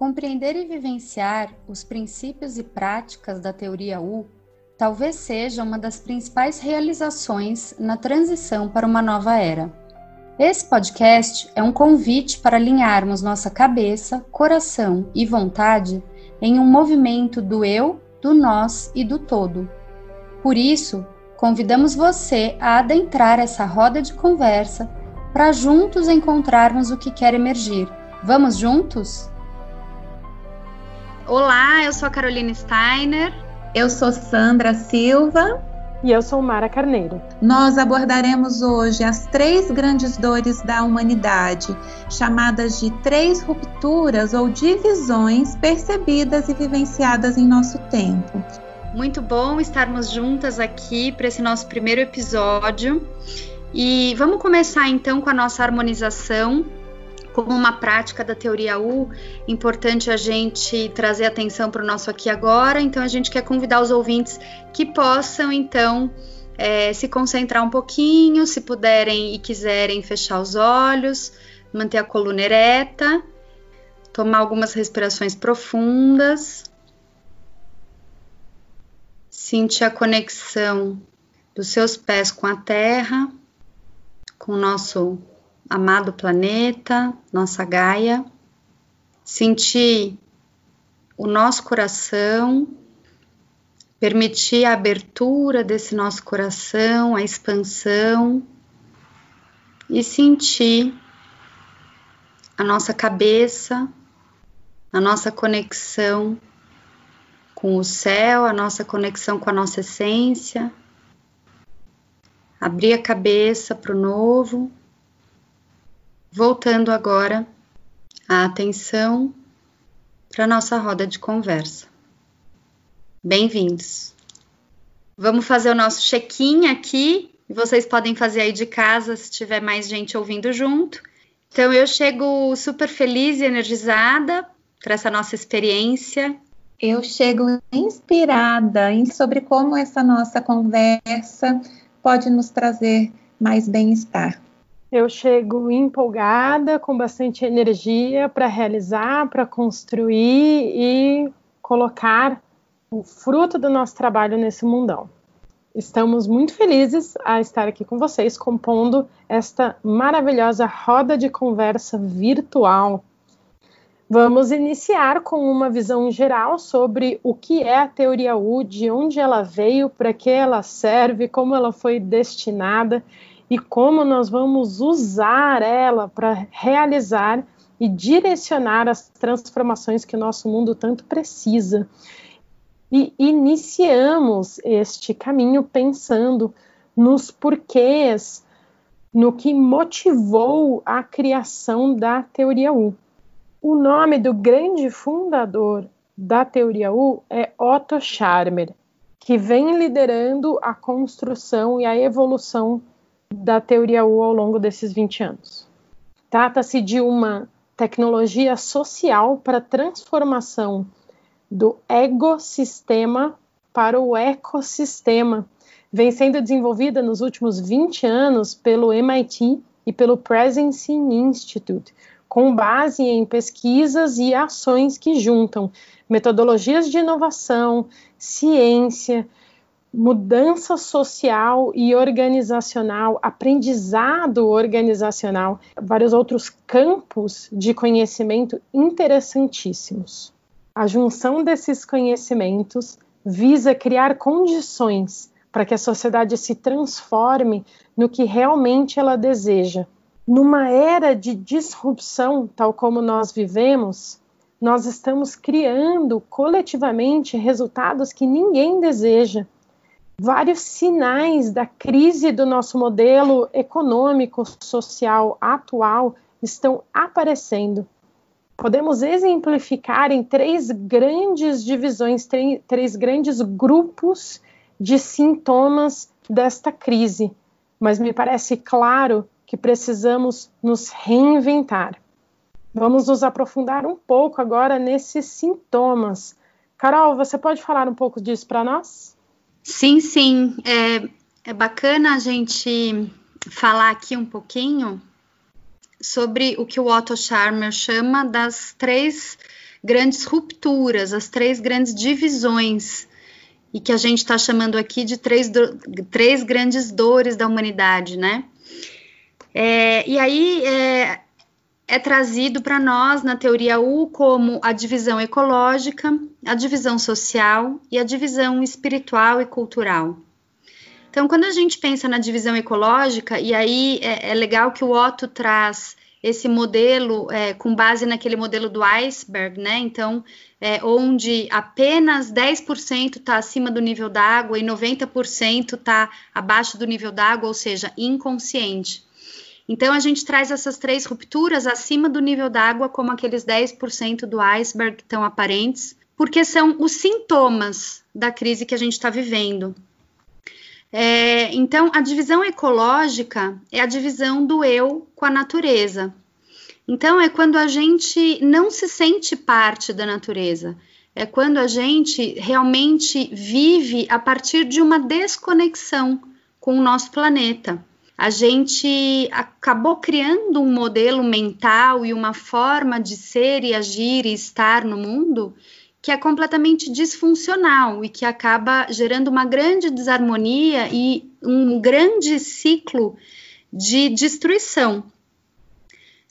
Compreender e vivenciar os princípios e práticas da teoria U talvez seja uma das principais realizações na transição para uma nova era. Esse podcast é um convite para alinharmos nossa cabeça, coração e vontade em um movimento do eu, do nós e do todo. Por isso, convidamos você a adentrar essa roda de conversa para juntos encontrarmos o que quer emergir. Vamos juntos? Olá, eu sou a Carolina Steiner. Eu sou Sandra Silva. E eu sou Mara Carneiro. Nós abordaremos hoje as três grandes dores da humanidade, chamadas de três rupturas ou divisões percebidas e vivenciadas em nosso tempo. Muito bom estarmos juntas aqui para esse nosso primeiro episódio. E vamos começar então com a nossa harmonização como uma prática da teoria U, importante a gente trazer atenção para o nosso aqui agora. Então, a gente quer convidar os ouvintes que possam, então, é, se concentrar um pouquinho, se puderem e quiserem fechar os olhos, manter a coluna ereta, tomar algumas respirações profundas, sentir a conexão dos seus pés com a terra, com o nosso amado planeta, nossa Gaia, sentir o nosso coração, permitir a abertura desse nosso coração, a expansão e sentir a nossa cabeça, a nossa conexão com o céu, a nossa conexão com a nossa essência. Abrir a cabeça para o novo Voltando agora a atenção para nossa roda de conversa. Bem-vindos. Vamos fazer o nosso check-in aqui. Vocês podem fazer aí de casa se tiver mais gente ouvindo junto. Então eu chego super feliz e energizada para essa nossa experiência. Eu chego inspirada em sobre como essa nossa conversa pode nos trazer mais bem-estar. Eu chego empolgada, com bastante energia para realizar, para construir e colocar o fruto do nosso trabalho nesse mundão. Estamos muito felizes a estar aqui com vocês, compondo esta maravilhosa roda de conversa virtual. Vamos iniciar com uma visão geral sobre o que é a teoria U, de onde ela veio, para que ela serve, como ela foi destinada e como nós vamos usar ela para realizar e direcionar as transformações que o nosso mundo tanto precisa. E iniciamos este caminho pensando nos porquês, no que motivou a criação da teoria U. O nome do grande fundador da teoria U é Otto Scharmer, que vem liderando a construção e a evolução da teoria U ao longo desses 20 anos. Trata-se de uma tecnologia social para transformação do ecossistema para o ecossistema. Vem sendo desenvolvida nos últimos 20 anos pelo MIT e pelo Presence Institute, com base em pesquisas e ações que juntam metodologias de inovação, ciência, mudança social e organizacional, aprendizado organizacional, vários outros campos de conhecimento interessantíssimos. A junção desses conhecimentos visa criar condições para que a sociedade se transforme no que realmente ela deseja. Numa era de disrupção, tal como nós vivemos, nós estamos criando coletivamente resultados que ninguém deseja vários sinais da crise do nosso modelo econômico, social atual estão aparecendo. Podemos exemplificar em três grandes divisões, três grandes grupos de sintomas desta crise, mas me parece claro que precisamos nos reinventar. Vamos nos aprofundar um pouco agora nesses sintomas. Carol, você pode falar um pouco disso para nós? Sim, sim. É, é bacana a gente falar aqui um pouquinho sobre o que o Otto Scharmer chama das três grandes rupturas, as três grandes divisões, e que a gente está chamando aqui de três, do, três grandes dores da humanidade, né? É, e aí é, é trazido para nós na teoria U como a divisão ecológica, a divisão social e a divisão espiritual e cultural. Então, quando a gente pensa na divisão ecológica, e aí é, é legal que o Otto traz esse modelo é, com base naquele modelo do iceberg, né? Então, é, onde apenas 10% está acima do nível d'água e 90% está abaixo do nível d'água, ou seja, inconsciente. Então, a gente traz essas três rupturas acima do nível d'água, como aqueles 10% do iceberg que estão aparentes, porque são os sintomas da crise que a gente está vivendo. É, então, a divisão ecológica é a divisão do eu com a natureza. Então, é quando a gente não se sente parte da natureza, é quando a gente realmente vive a partir de uma desconexão com o nosso planeta. A gente acabou criando um modelo mental e uma forma de ser e agir e estar no mundo que é completamente disfuncional e que acaba gerando uma grande desarmonia e um grande ciclo de destruição.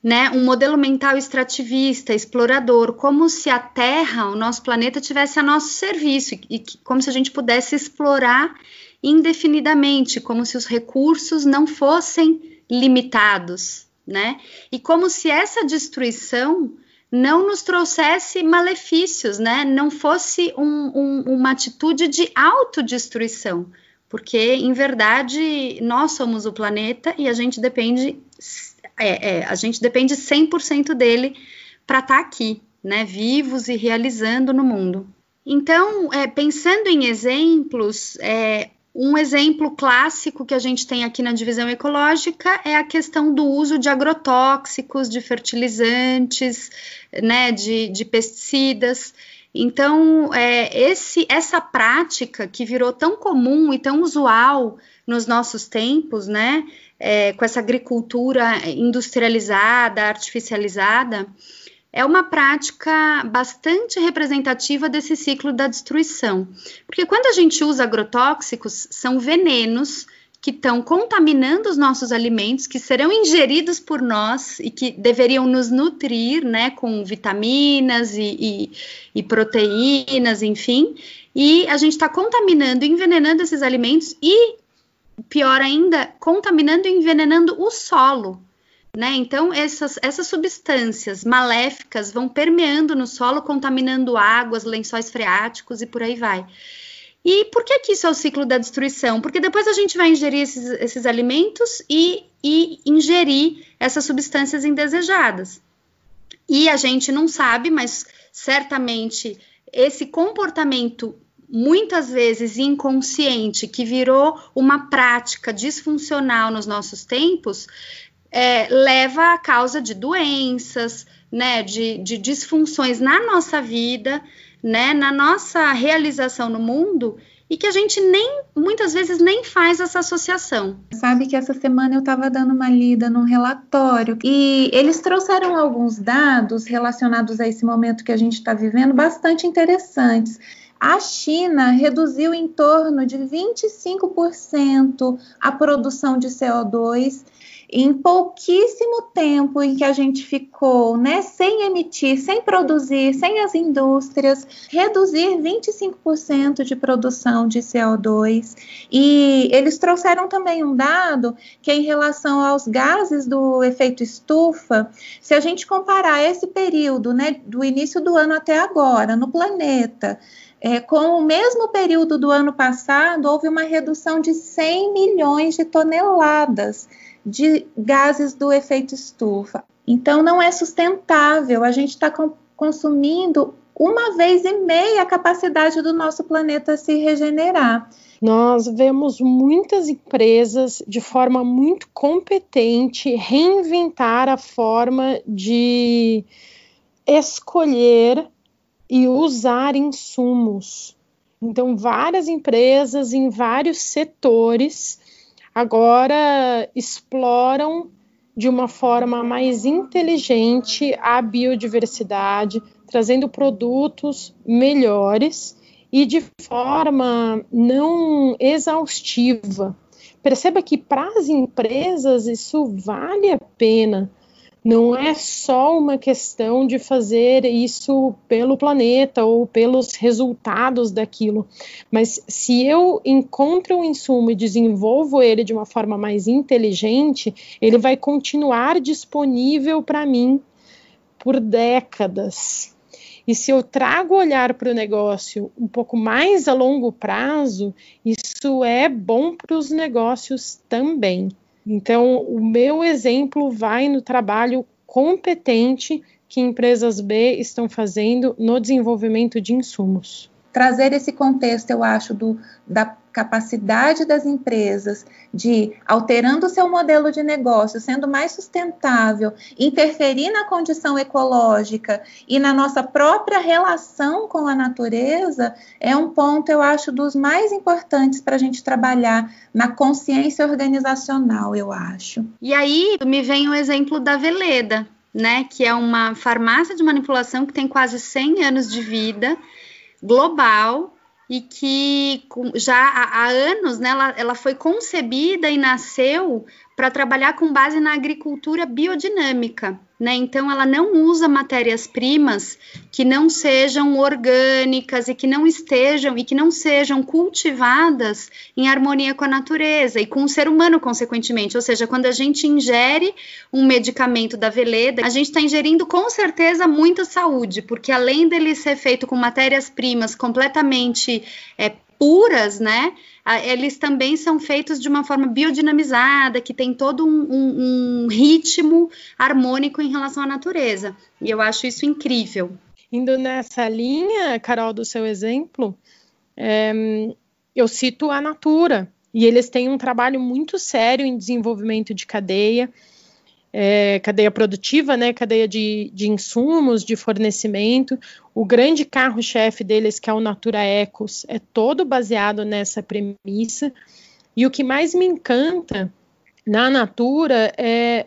Né, um modelo mental extrativista, explorador, como se a Terra, o nosso planeta, tivesse a nosso serviço e, e como se a gente pudesse explorar indefinidamente, como se os recursos não fossem limitados, né? E como se essa destruição não nos trouxesse malefícios, né? Não fosse um, um, uma atitude de autodestruição, porque em verdade nós somos o planeta e a gente depende, é, é, a gente depende 100% dele para estar tá aqui, né? Vivos e realizando no mundo. Então, é, pensando em exemplos, é, um exemplo clássico que a gente tem aqui na divisão ecológica é a questão do uso de agrotóxicos, de fertilizantes, né, de, de pesticidas. Então, é, esse, essa prática que virou tão comum e tão usual nos nossos tempos, né, é, com essa agricultura industrializada, artificializada, é uma prática bastante representativa desse ciclo da destruição. Porque quando a gente usa agrotóxicos, são venenos que estão contaminando os nossos alimentos, que serão ingeridos por nós e que deveriam nos nutrir, né, com vitaminas e, e, e proteínas, enfim. E a gente está contaminando, envenenando esses alimentos e, pior ainda, contaminando e envenenando o solo, né? Então, essas, essas substâncias maléficas vão permeando no solo, contaminando águas, lençóis freáticos e por aí vai. E por que, que isso é o ciclo da destruição? Porque depois a gente vai ingerir esses, esses alimentos e, e ingerir essas substâncias indesejadas. E a gente não sabe, mas certamente esse comportamento muitas vezes inconsciente, que virou uma prática disfuncional nos nossos tempos, é, leva à causa de doenças, né, de, de disfunções na nossa vida, né, na nossa realização no mundo e que a gente nem muitas vezes nem faz essa associação. Sabe que essa semana eu estava dando uma lida num relatório e eles trouxeram alguns dados relacionados a esse momento que a gente está vivendo bastante interessantes. A China reduziu em torno de 25% a produção de CO2 em pouquíssimo tempo em que a gente ficou, né, sem emitir, sem produzir, sem as indústrias, reduzir 25% de produção de CO2. E eles trouxeram também um dado que é em relação aos gases do efeito estufa, se a gente comparar esse período, né, do início do ano até agora, no planeta, é, com o mesmo período do ano passado, houve uma redução de 100 milhões de toneladas de gases do efeito estufa. Então, não é sustentável. A gente está consumindo uma vez e meia a capacidade do nosso planeta se regenerar. Nós vemos muitas empresas de forma muito competente reinventar a forma de escolher e usar insumos. Então, várias empresas em vários setores agora exploram de uma forma mais inteligente a biodiversidade, trazendo produtos melhores e de forma não exaustiva. Perceba que para as empresas isso vale a pena. Não é só uma questão de fazer isso pelo planeta ou pelos resultados daquilo, mas se eu encontro um insumo e desenvolvo ele de uma forma mais inteligente, ele vai continuar disponível para mim por décadas. E se eu trago o olhar para o negócio um pouco mais a longo prazo, isso é bom para os negócios também. Então, o meu exemplo vai no trabalho competente que empresas B estão fazendo no desenvolvimento de insumos trazer esse contexto, eu acho, do, da capacidade das empresas de, alterando o seu modelo de negócio, sendo mais sustentável, interferir na condição ecológica e na nossa própria relação com a natureza, é um ponto, eu acho, dos mais importantes para a gente trabalhar na consciência organizacional, eu acho. E aí me vem o exemplo da Veleda, né, que é uma farmácia de manipulação que tem quase 100 anos de vida global e que já há, anos né, ela, ela foi concebida e nasceu para trabalhar com base na agricultura biodinâmica né? Então ela não usa matérias-primas que não sejam orgânicas e que não estejam e que não sejam cultivadas em harmonia com a natureza e com o ser humano, consequentemente. Ou seja, quando a gente ingere um medicamento da Veleda, a gente está ingerindo com certeza muita saúde, porque além dele ser feito com matérias-primas completamente é, puras, né? Eles também são feitos de uma forma biodinamizada, que tem todo um, um, um ritmo harmônico em relação à natureza. E eu acho isso incrível. Indo nessa linha, Carol, do seu exemplo, é, eu cito a Natura, e eles têm um trabalho muito sério em desenvolvimento de cadeia é, cadeia produtiva, né, cadeia de, de insumos, de fornecimento. O grande carro-chefe deles, que é o Natura Ecos, é todo baseado nessa premissa. E o que mais me encanta na Natura é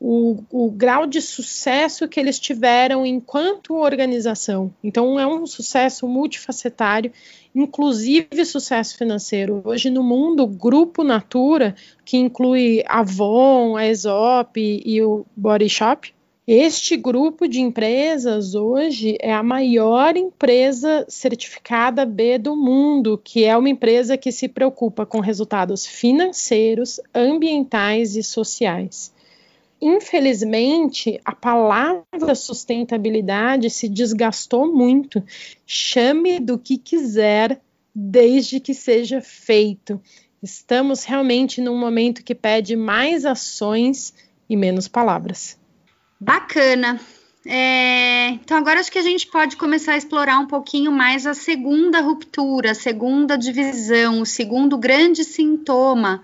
o, o, grau de sucesso que eles tiveram enquanto organização. Então, é um sucesso multifacetário, inclusive sucesso financeiro. Hoje, no mundo, o Grupo Natura, que inclui a Avon, a Aesop e o Body Shop, este grupo de empresas hoje é a maior empresa certificada B do mundo, que é uma empresa que se preocupa com resultados financeiros, ambientais e sociais. Infelizmente, a palavra sustentabilidade se desgastou muito. Chame do que quiser, desde que seja feito. Estamos realmente num momento que pede mais ações e menos palavras. Bacana. É, então, agora acho que a gente pode começar a explorar um pouquinho mais a segunda ruptura, a segunda divisão, o segundo grande sintoma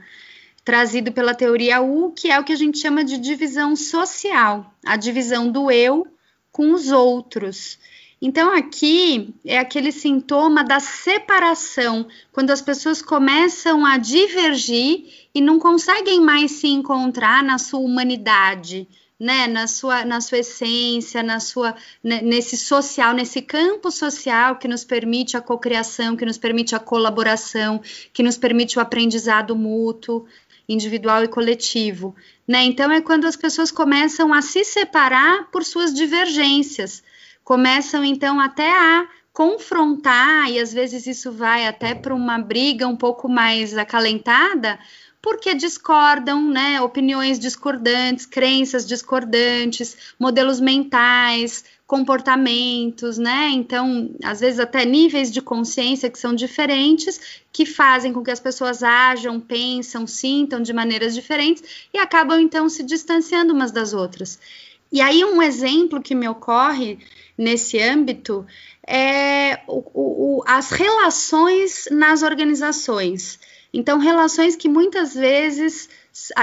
trazido pela teoria U, que é o que a gente chama de divisão social, a divisão do eu com os outros. Então, aqui é aquele sintoma da separação, quando as pessoas começam a divergir e não conseguem mais se encontrar na sua humanidade, né, na sua, na sua essência, na sua, nesse social, nesse campo social que nos permite a cocriação, que nos permite a colaboração, que nos permite o aprendizado mútuo individual e coletivo, né? Então é quando as pessoas começam a se separar por suas divergências, começam então até a confrontar e às vezes isso vai até para uma briga um pouco mais acalentada, porque discordam, né? Opiniões discordantes, crenças discordantes, modelos mentais, comportamentos, né? Então, às vezes até níveis de consciência que são diferentes, que fazem com que as pessoas ajam, pensam, sintam de maneiras diferentes e acabam então se distanciando umas das outras. E aí um exemplo que me ocorre nesse âmbito é o, o, as relações nas organizações. Então, relações que muitas vezes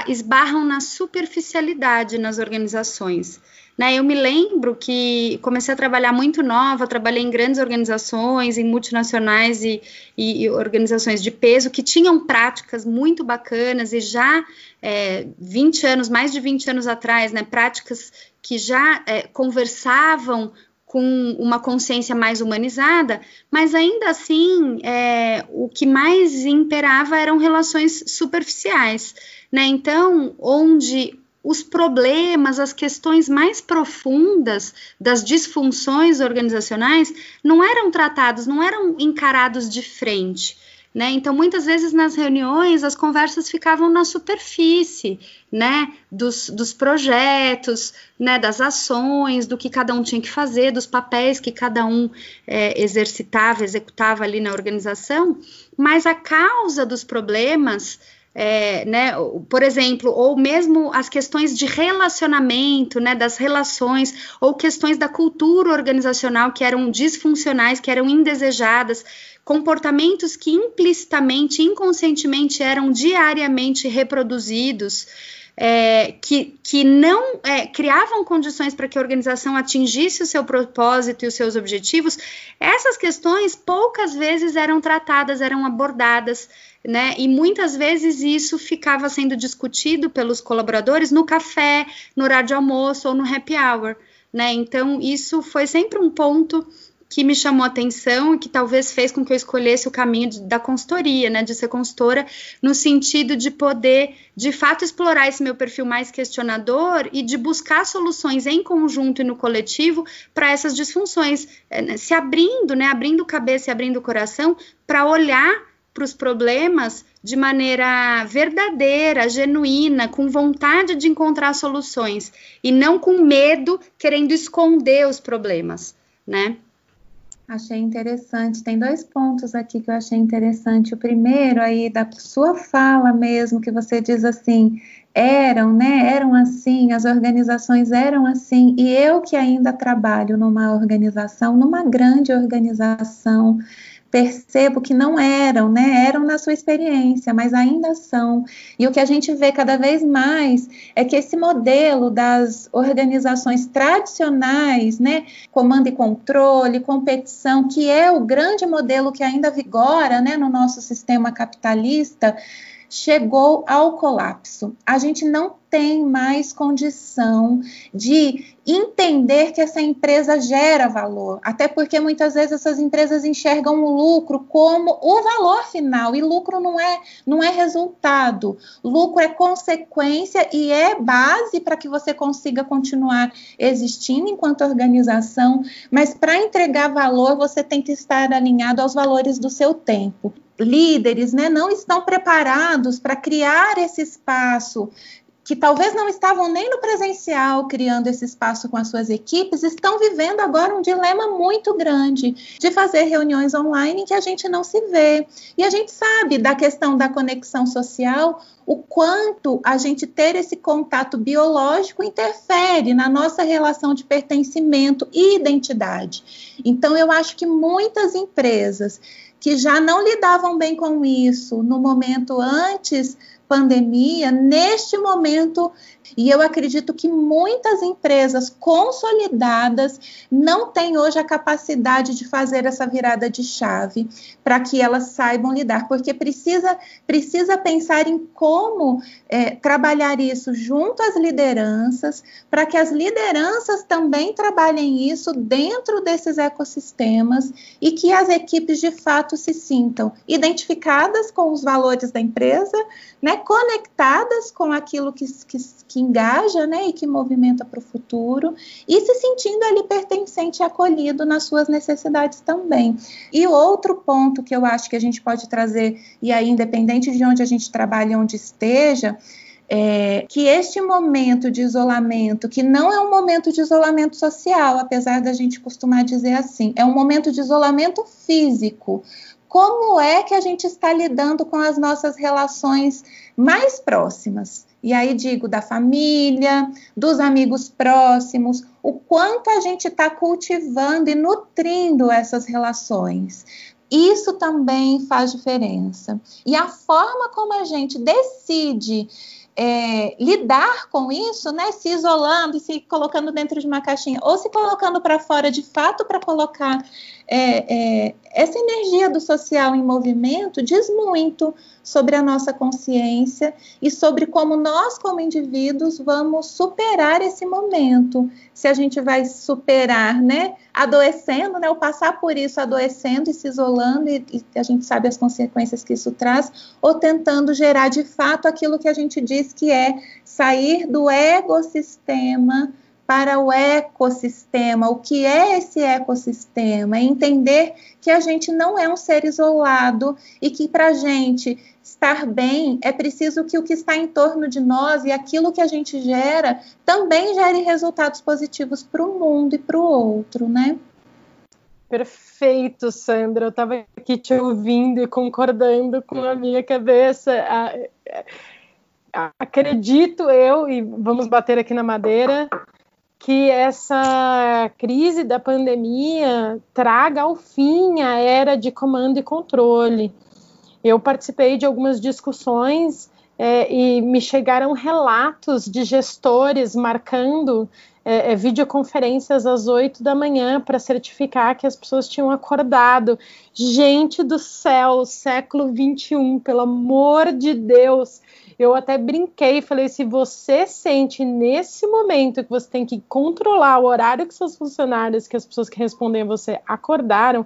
esbarram na superficialidade nas organizações. Né? Eu me lembro que comecei a trabalhar muito nova, trabalhei em grandes organizações, em multinacionais e, e, e organizações de peso que tinham práticas muito bacanas e já é, 20 anos, mais de 20 anos atrás, né, práticas que já é, conversavam com uma consciência mais humanizada, mas ainda assim é, o que mais imperava eram relações superficiais, né? Então, onde os problemas, as questões mais profundas das disfunções organizacionais não eram tratados, não eram encarados de frente. Né? Então, muitas vezes nas reuniões as conversas ficavam na superfície, né? Dos, dos projetos, né? Das ações, do que cada um tinha que fazer, dos papéis que cada um é, exercitava, executava ali na organização, mas a causa dos problemas é, né, por exemplo, ou mesmo as questões de relacionamento, né, das relações, ou questões da cultura organizacional que eram disfuncionais, que eram indesejadas, comportamentos que implicitamente, inconscientemente eram diariamente reproduzidos, é, que, que não é, criavam condições para que a organização atingisse o seu propósito e os seus objetivos, essas questões poucas vezes eram tratadas, eram abordadas, né? E muitas vezes isso ficava sendo discutido pelos colaboradores no café, no horário de almoço ou no happy hour, né? Então, isso foi sempre um ponto que me chamou a atenção e que talvez fez com que eu escolhesse o caminho de, da consultoria, né, de ser consultora, no sentido de poder, de fato, explorar esse meu perfil mais questionador e de buscar soluções em conjunto e no coletivo para essas disfunções, é, né, se abrindo, né, abrindo cabeça e abrindo coração para olhar para os problemas de maneira verdadeira, genuína, com vontade de encontrar soluções e não com medo, querendo esconder os problemas, né? Achei interessante. Tem dois pontos aqui que eu achei interessante. O primeiro aí da sua fala mesmo, que você diz assim, eram, né? Eram assim, as organizações eram assim, e eu que ainda trabalho numa organização, numa grande organização, percebo que não eram, né? Eram na sua experiência, mas ainda são. E o que a gente vê cada vez mais é que esse modelo das organizações tradicionais, né, comando e controle, competição, que é o grande modelo que ainda vigora, né, no nosso sistema capitalista, chegou ao colapso. A gente não tem mais condição de entender que essa empresa gera valor, até porque muitas vezes essas empresas enxergam o lucro como o valor final e lucro não é não é resultado. Lucro é consequência e é base para que você consiga continuar existindo enquanto organização, mas para entregar valor você tem que estar alinhado aos valores do seu tempo líderes né, não estão preparados para criar esse espaço que talvez não estavam nem no presencial criando esse espaço com as suas equipes, estão vivendo agora um dilema muito grande de fazer reuniões online em que a gente não se vê. E a gente sabe da questão da conexão social, o quanto a gente ter esse contato biológico interfere na nossa relação de pertencimento e identidade. Então, eu acho que muitas empresas que já não lidavam bem com isso. No momento antes pandemia, neste momento e eu acredito que muitas empresas consolidadas não têm hoje a capacidade de fazer essa virada de chave para que elas saibam lidar, porque precisa, precisa pensar em como é, trabalhar isso junto às lideranças, para que as lideranças também trabalhem isso dentro desses ecossistemas e que as equipes de fato se sintam identificadas com os valores da empresa, né, conectadas com aquilo que, que, que engaja né, e que movimenta para o futuro, e se sentindo ali pertencente e acolhido nas suas necessidades também. E outro ponto que eu acho que a gente pode trazer, e aí, independente de onde a gente trabalha, onde esteja, é, que este momento de isolamento, que não é um momento de isolamento social, apesar da gente costumar dizer assim, é um momento de isolamento físico, como é que a gente está lidando com as nossas relações mais próximas. E aí digo da família, dos amigos próximos, o quanto a gente está cultivando e nutrindo essas relações. Isso também faz diferença. E a forma como a gente decide é, lidar com isso, né, se isolando se colocando dentro de uma caixinha, ou se colocando para fora de fato para colocar é, é, essa energia do social em movimento, diz muito sobre a nossa consciência e sobre como nós, como indivíduos, vamos superar esse momento, se a gente vai superar, né, adoecendo, né, ou passar por isso adoecendo e se isolando, e, e, a gente sabe as consequências que isso traz, ou tentando gerar de fato aquilo que a gente diz que é sair do ecossistema para o ecossistema. O que é esse ecossistema? É entender que a gente não é um ser isolado e que para a gente estar bem é preciso que o que está em torno de nós e aquilo que a gente gera também gere resultados positivos para o mundo e para o outro, né? Perfeito, Sandra. Eu estava aqui te ouvindo e concordando com a minha cabeça. Acredito eu, e vamos bater aqui na madeira, que essa crise da pandemia traga ao fim a era de comando e controle. Eu participei de algumas discussões é, e me chegaram relatos de gestores marcando é, é, videoconferências às oito da manhã para certificar que as pessoas tinham acordado. Gente do céu, século 21, pelo amor de Deus, eu até brinquei e falei: se você sente nesse momento que você tem que controlar o horário que seus funcionários, que as pessoas que respondem a você acordaram,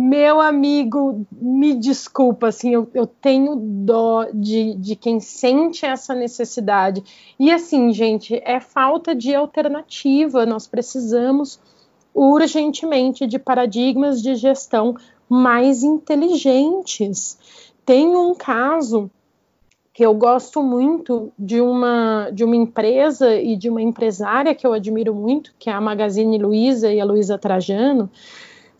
meu amigo, me desculpa, assim, eu, eu tenho dó de, de quem sente essa necessidade. E assim, gente, é falta de alternativa. Nós precisamos urgentemente de paradigmas de gestão mais inteligentes. Tem um caso que eu gosto muito de uma de uma empresa e de uma empresária que eu admiro muito, que é a Magazine Luiza e a Luiza Trajano.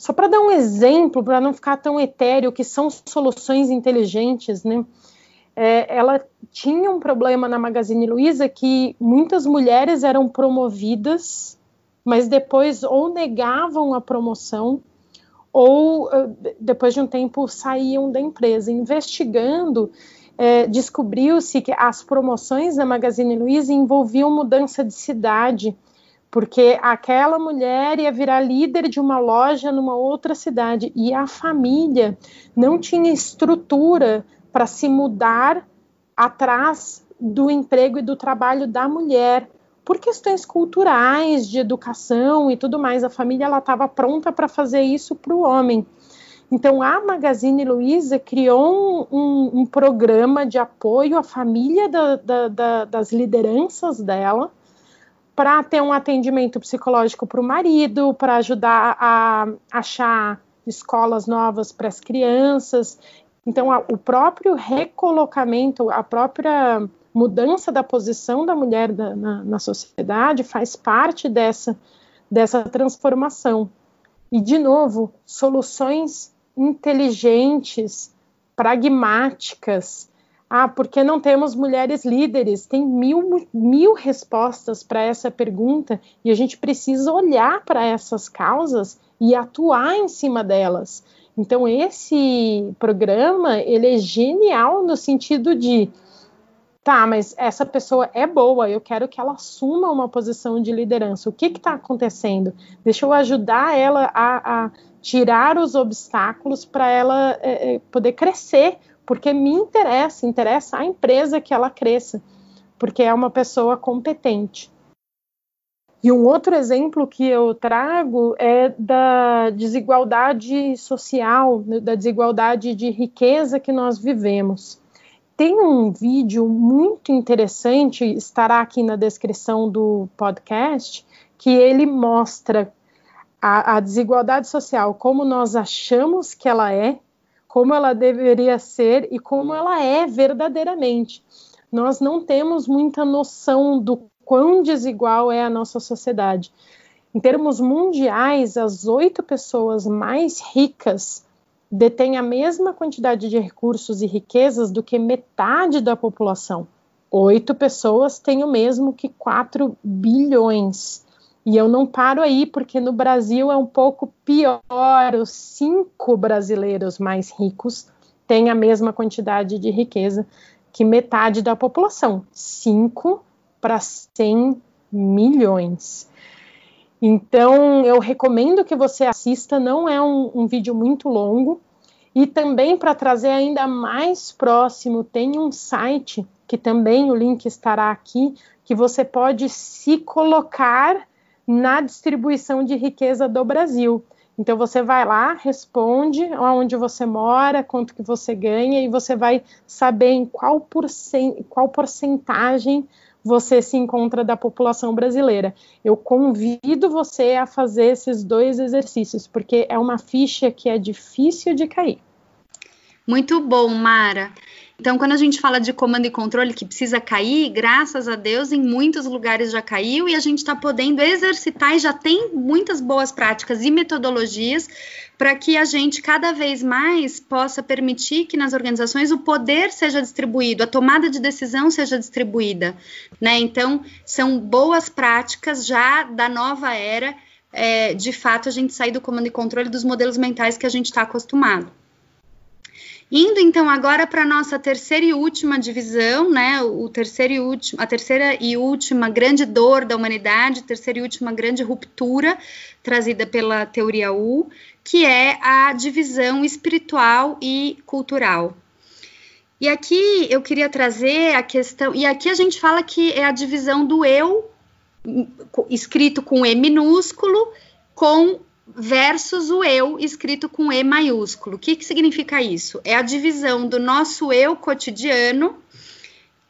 Só para dar um exemplo, para não ficar tão etéreo, que são soluções inteligentes, né? É, ela tinha um problema na Magazine Luiza que muitas mulheres eram promovidas, mas depois ou negavam a promoção ou depois de um tempo saíam da empresa. Investigando, é, descobriu-se que as promoções da Magazine Luiza envolviam mudança de cidade, porque aquela mulher ia virar líder de uma loja numa outra cidade e a família não tinha estrutura para se mudar atrás do emprego e do trabalho da mulher por questões culturais, de educação e tudo mais. A família ela estava pronta para fazer isso para o homem. Então, a Magazine Luiza criou um, um, um programa de apoio à família da, da, da, das lideranças dela, para ter um atendimento psicológico para o marido, para ajudar a achar escolas novas para as crianças. Então, a, o próprio recolocamento, a própria mudança da posição da mulher da, na, na sociedade faz parte dessa, dessa transformação. E, de novo, soluções inteligentes, pragmáticas. Ah, porque não temos mulheres líderes? Tem mil, mil respostas para essa pergunta e a gente precisa olhar para essas causas e atuar em cima delas. Então esse programa ele é genial no sentido de tá, mas essa pessoa é boa, eu quero que ela assuma uma posição de liderança. O que está acontecendo? Deixa eu ajudar ela a, a tirar os obstáculos para ela é, é, poder crescer, porque me interessa, interessa a empresa que ela cresça, porque é uma pessoa competente. E um outro exemplo que eu trago é da desigualdade social, da desigualdade de riqueza que nós vivemos. Tem um vídeo muito interessante, estará aqui na descrição do podcast, que ele mostra a, a desigualdade social, como nós achamos que ela é, como ela deveria ser e como ela é verdadeiramente. Nós não temos muita noção do quão desigual é a nossa sociedade. Em termos mundiais, as oito pessoas mais ricas detêm a mesma quantidade de recursos e riquezas do que metade da população. Oito pessoas têm o mesmo que 4 bilhões. E eu não paro aí, porque no Brasil é um pouco pior. Os cinco brasileiros mais ricos têm a mesma quantidade de riqueza que metade da população. 5 para 100 milhões. Então, eu recomendo que você assista, não é um, um vídeo muito longo. E também, para trazer ainda mais próximo, tem um site, que também o link estará aqui, que você pode se colocar na distribuição de riqueza do Brasil. Então você vai lá, responde onde você mora, quanto que você ganha e você vai saber em qual, porcent qual porcentagem você se encontra da população brasileira. Eu convido você a fazer esses dois exercícios, porque é uma ficha que é difícil de cair. Muito bom, Mara. Então, quando a gente fala de comando e controle que precisa cair, graças a Deus, em muitos lugares já caiu e a gente está podendo exercitar e já tem muitas boas práticas e metodologias para que a gente cada vez mais possa permitir que nas organizações o poder seja distribuído, a tomada de decisão seja distribuída, né? Então, são boas práticas já da nova era, é, de fato, a gente sair do comando e controle dos modelos mentais que a gente está acostumado. Indo então agora para a nossa terceira e última divisão, né? O terceiro e último, a terceira e última grande dor da humanidade, terceira e última grande ruptura trazida pela teoria U, que é a divisão espiritual e cultural. E aqui eu queria trazer a questão, e aqui a gente fala que é a divisão do eu escrito com E minúsculo com versus o eu escrito com E maiúsculo. O que, que significa isso? É a divisão do nosso eu cotidiano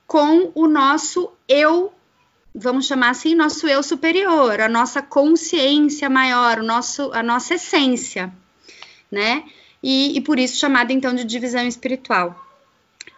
com o nosso eu, vamos chamar assim, nosso eu superior, a nossa consciência maior, o nosso, a nossa essência, né? E, e por isso chamada então de divisão espiritual.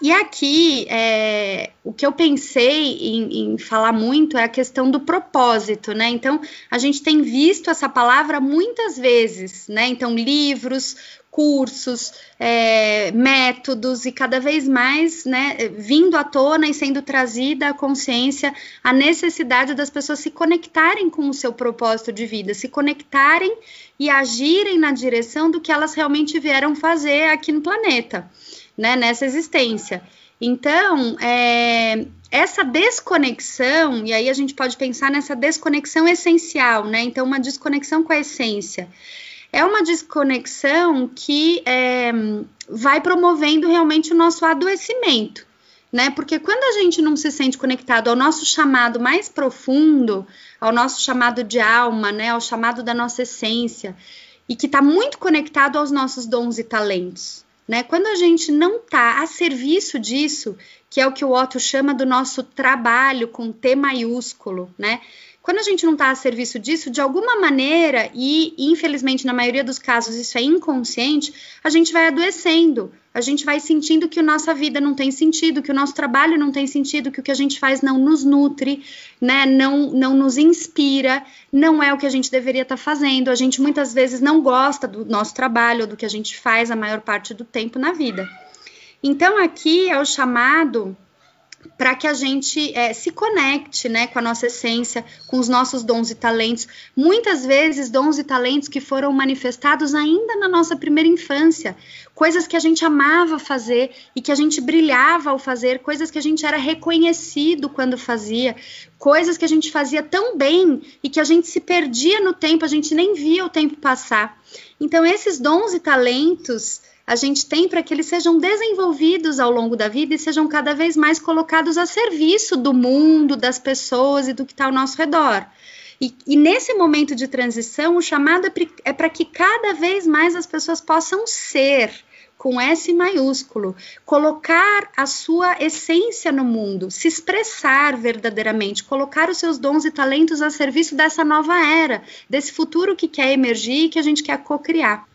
E aqui, é, o que eu pensei em, em, falar muito é a questão do propósito, né? Então, a gente tem visto essa palavra muitas vezes, né? Então, livros, cursos, é, métodos e cada vez mais, né, vindo à tona e sendo trazida à consciência a necessidade das pessoas se conectarem com o seu propósito de vida, se conectarem e agirem na direção do que elas realmente vieram fazer aqui no planeta né, nessa existência. Então, é, essa desconexão, e aí a gente pode pensar nessa desconexão essencial, né? Então, uma desconexão com a essência. É uma desconexão que é, vai promovendo realmente o nosso adoecimento, né? Porque quando a gente não se sente conectado ao nosso chamado mais profundo, ao nosso chamado de alma, né? Ao chamado da nossa essência, e que está muito conectado aos nossos dons e talentos, né? Quando a gente não está a serviço disso, que é o que o Otto chama do nosso trabalho com T maiúsculo, né? Quando a gente não está a serviço disso, de alguma maneira, e infelizmente na maioria dos casos isso é inconsciente, a gente vai adoecendo, a gente vai sentindo que a nossa vida não tem sentido, que o nosso trabalho não tem sentido, que o que a gente faz não nos nutre, né, não, não nos inspira, não é o que a gente deveria estar tá fazendo. A gente muitas vezes não gosta do nosso trabalho, do que a gente faz a maior parte do tempo na vida. Então, aqui é o chamado para que a gente é, se conecte né, com a nossa essência, com os nossos dons e talentos. Muitas vezes, dons e talentos que foram manifestados ainda na nossa primeira infância, coisas que a gente amava fazer e que a gente brilhava ao fazer, coisas que a gente era reconhecido quando fazia, coisas que a gente fazia tão bem e que a gente se perdia no tempo, a gente nem via o tempo passar. Então, esses dons e talentos a gente tem para que eles sejam desenvolvidos ao longo da vida e sejam cada vez mais colocados a serviço do mundo, das pessoas e do que está ao nosso redor. E, e, nesse momento de transição, o chamado é para que cada vez mais as pessoas possam ser, com S maiúsculo, colocar a sua essência no mundo, se expressar verdadeiramente, colocar os seus dons e talentos a serviço dessa nova era, desse futuro que quer emergir e que a gente quer co-criar.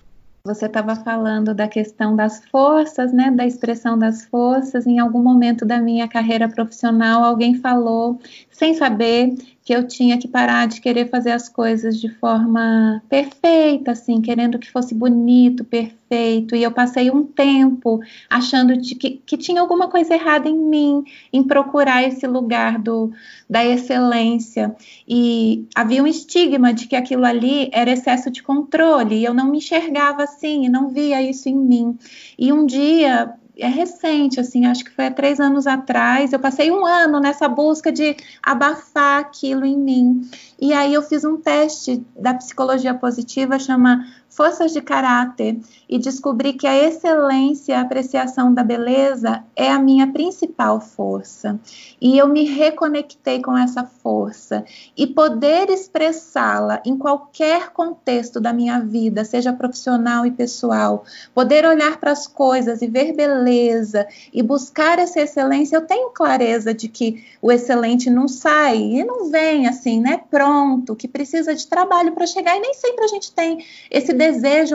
Você estava falando da questão das forças, né, da expressão das forças. Em algum momento da minha carreira profissional, alguém falou, sem saber, que eu tinha que parar de querer fazer as coisas de forma perfeita, assim, querendo que fosse bonito, perfeito. E eu passei um tempo achando que, que tinha alguma coisa errada em mim, em procurar esse lugar do, da excelência. E havia um estigma de que aquilo ali era excesso de controle, e eu não me enxergava assim, e não via isso em mim. E um dia é recente, assim, acho que foi há três anos atrás. Eu passei um ano nessa busca de abafar aquilo em mim. E aí eu fiz um teste da psicologia positiva, chama forças de caráter e descobri que a excelência, a apreciação da beleza é a minha principal força. E eu me reconectei com essa força e poder expressá-la em qualquer contexto da minha vida, seja profissional e pessoal, poder olhar para as coisas e ver beleza e buscar essa excelência, eu tenho clareza de que o excelente não sai e não vem assim, né, pronto, que precisa de trabalho para chegar e nem sempre a gente tem esse desejo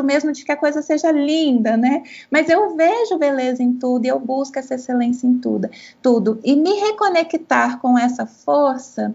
mesmo de que a coisa seja linda, né? Mas eu vejo beleza em tudo e eu busco essa excelência em tudo, tudo. E me reconectar com essa força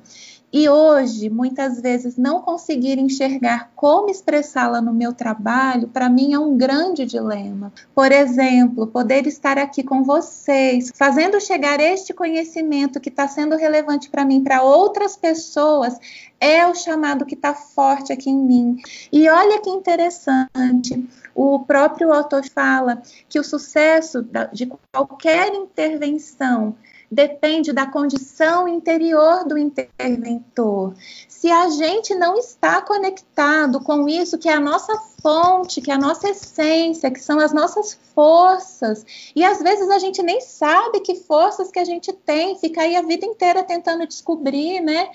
e hoje, muitas vezes, não conseguir enxergar como expressá-la no meu trabalho, para mim é um grande dilema. Por exemplo, poder estar aqui com vocês, fazendo chegar este conhecimento que está sendo relevante para mim, para outras pessoas, é o chamado que está forte aqui em mim. E olha que interessante, o próprio autor fala que o sucesso de qualquer intervenção depende da condição interior do interventor. Se a gente não está conectado com isso, que é a nossa fonte, que é a nossa essência, que são as nossas forças, e às vezes a gente nem sabe que forças que a gente tem, fica aí a vida inteira tentando descobrir, né?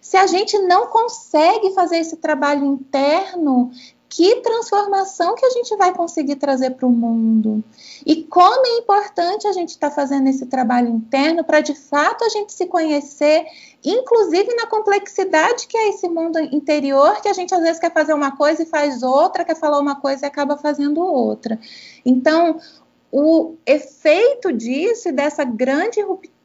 Se a gente não consegue fazer esse trabalho interno, que transformação que a gente vai conseguir trazer para o mundo. E como é importante a gente estar tá fazendo esse trabalho interno para de fato a gente se conhecer, inclusive na complexidade que é esse mundo interior, que a gente às vezes quer fazer uma coisa e faz outra, quer falar uma coisa e acaba fazendo outra. Então, o efeito disso e dessa grande ruptura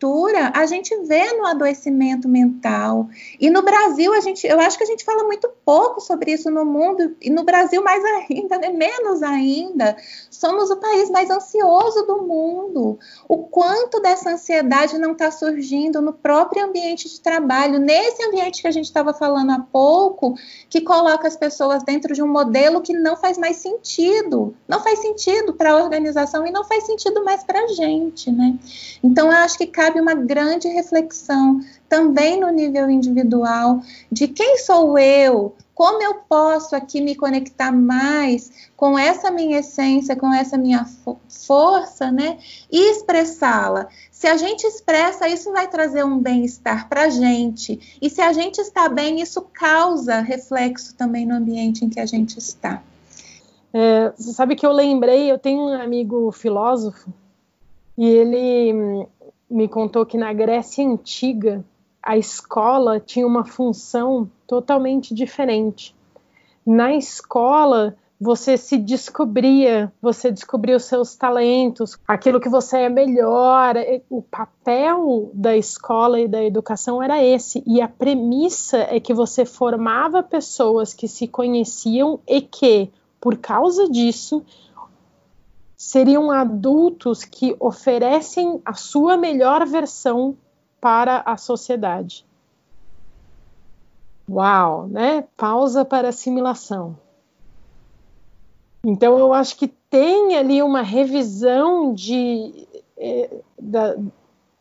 a gente vê no adoecimento mental. E no Brasil, a gente, eu acho que a gente fala muito pouco sobre isso no mundo, e no Brasil mais ainda, né? menos ainda. Somos o país mais ansioso do mundo. O quanto dessa ansiedade não está surgindo no próprio ambiente de trabalho, nesse ambiente que a gente estava falando há pouco, que coloca as pessoas dentro de um modelo que não faz mais sentido. Não faz sentido para a organização e não faz sentido mais para a gente, né? Então, eu acho que cabe uma grande reflexão também no nível individual de quem sou eu, como eu posso aqui me conectar mais com essa minha essência, com essa minha fo força, né? E expressá-la. Se a gente expressa, isso vai trazer um bem-estar para a gente. E se a gente está bem, isso causa reflexo também no ambiente em que a gente está. É, você sabe que eu lembrei, eu tenho um amigo filósofo e ele me contou que na Grécia Antiga a escola tinha uma função totalmente diferente. Na escola, você se descobria, você descobria os seus talentos, aquilo que você é melhor. O papel da escola e da educação era esse. E a premissa é que você formava pessoas que se conheciam e que, por causa disso, seriam adultos que oferecem a sua melhor versão para a sociedade. Uau, né? Pausa para assimilação. Então, eu acho que tem ali uma revisão de, eh,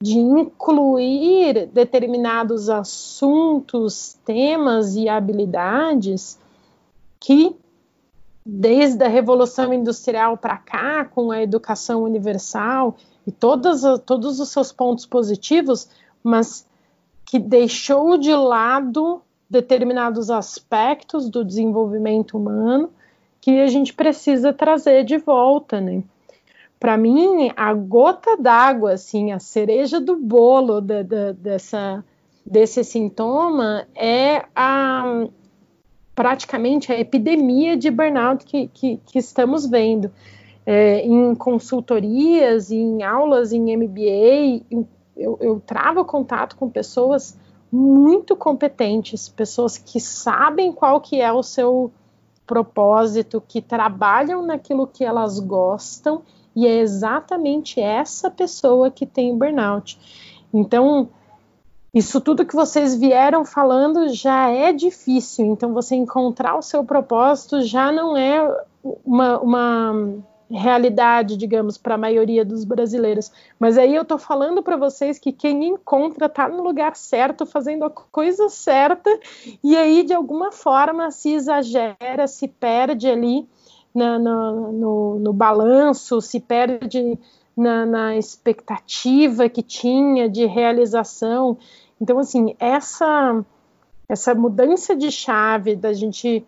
de incluir determinados assuntos, temas e habilidades que desde a Revolução Industrial para cá, com a educação universal e todos, todos os seus pontos positivos, mas que deixou de lado determinados aspectos do desenvolvimento humano que a gente precisa trazer de volta, né? Para mim, a gota d'água, assim, a cereja do bolo da, da, dessa, desse sintoma é a, praticamente a epidemia de burnout que, que, que estamos vendo. É, em consultorias, em aulas, em MBA, eu, eu travo contato com pessoas muito competentes, pessoas que sabem qual que é o seu propósito, que trabalham naquilo que elas gostam, e é exatamente essa pessoa que tem burnout. Então, isso tudo que vocês vieram falando já é difícil, então você encontrar o seu propósito já não é uma, uma realidade, digamos, para a maioria dos brasileiros. Mas aí eu estou falando para vocês que quem encontra está no lugar certo, fazendo a coisa certa, e aí de alguma forma se exagera, se perde ali na, no, no, no balanço, se perde na, na expectativa que tinha de realização. Então, assim, essa essa mudança de chave da gente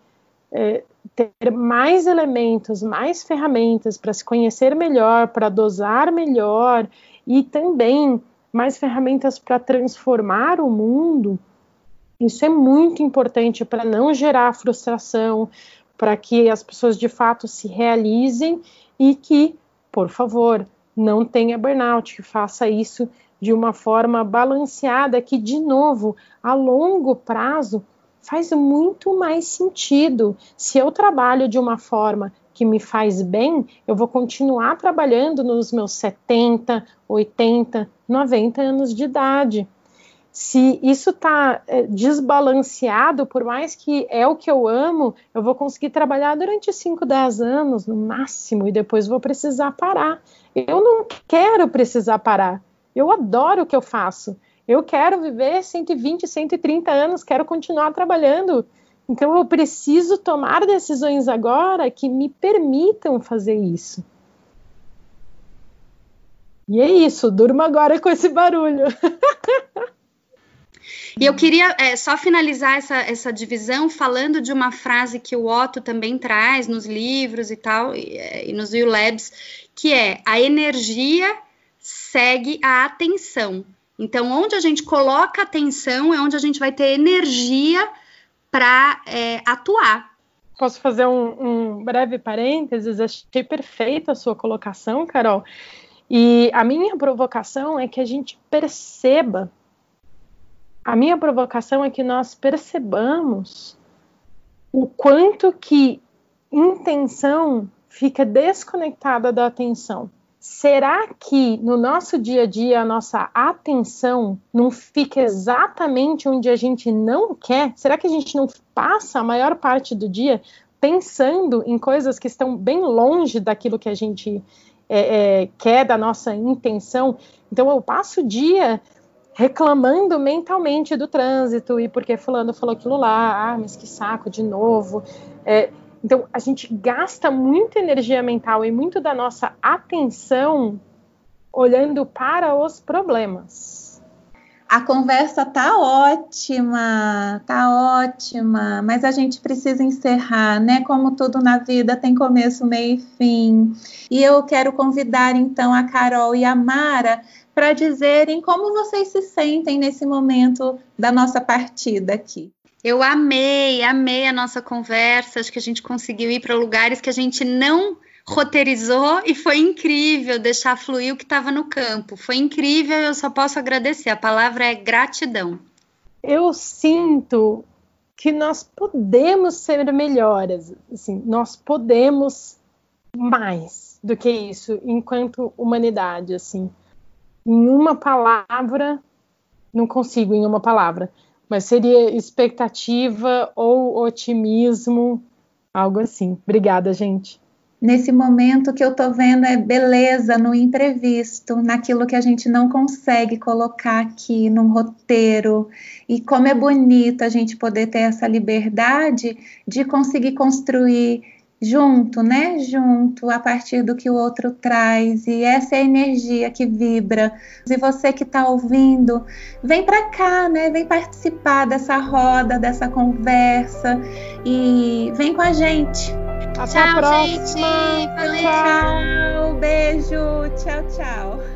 é, ter mais elementos, mais ferramentas para se conhecer melhor, para dosar melhor e também mais ferramentas para transformar o mundo, isso é muito importante para não gerar frustração, para que as pessoas de fato se realizem e que, por favor, não tenha burnout, que faça isso de uma forma balanceada, que, de novo, a longo prazo faz muito mais sentido. Se eu trabalho de uma forma que me faz bem, eu vou continuar trabalhando nos meus 70, 80, 90 anos de idade. Se isso está é, desbalanceado, por mais que é o que eu amo, eu vou conseguir trabalhar durante 5, 10 anos no máximo e depois vou precisar parar. Eu não quero precisar parar. Eu adoro o que eu faço. Eu quero viver 120, 130 anos, quero continuar trabalhando. Então eu preciso tomar decisões agora que me permitam fazer isso. E é isso, durma agora com esse barulho. E eu queria é, só finalizar essa, essa divisão falando de uma frase que o Otto também traz nos livros e tal, e, e nos U-Labs, que é a energia segue a atenção. Então, onde a gente coloca atenção é onde a gente vai ter energia para é, atuar. Posso fazer um, um, breve parênteses? Achei perfeita a sua colocação, Carol. E a minha provocação é que a gente perceba. A minha provocação é que nós percebamos o quanto que intenção fica desconectada da atenção será que no nosso dia a dia a nossa atenção não fica exatamente onde a gente não quer? Será que a gente não passa a maior parte do dia pensando em coisas que estão bem longe daquilo que a gente é, é, quer, da nossa intenção? Então eu passo o dia reclamando mentalmente do trânsito e porque fulano falou aquilo lá, ah, mas que saco de novo. É, então, a gente gasta muita energia mental e muito da nossa atenção olhando para os problemas. A conversa tá ótima, tá ótima, mas a gente precisa encerrar, né? Como tudo na vida tem começo, meio e fim. E eu quero convidar então a Carol e a Mara para dizerem como vocês se sentem nesse momento da nossa partida aqui. Eu amei, amei a nossa conversa. Acho que a gente conseguiu ir para lugares que a gente não roteirizou e foi incrível deixar fluir o que estava no campo. Foi incrível, eu só posso agradecer. A palavra é gratidão. Eu sinto que nós podemos ser melhores, assim, nós podemos mais do que isso enquanto humanidade, assim. Em uma palavra, não consigo em uma palavra, mas seria expectativa ou otimismo, algo assim. Obrigada, gente. Nesse momento que eu tô vendo é beleza no imprevisto, naquilo que a gente não consegue colocar aqui num roteiro. E como é bonito a gente poder ter essa liberdade de conseguir construir junto, né? Junto, a partir do que o outro traz. E essa é a energia que vibra. E você que está ouvindo, vem para cá, né? Vem participar dessa roda, dessa conversa e vem com a gente. Até tchau, a próxima. Gente. Tchau. tchau. Beijo. Tchau, tchau.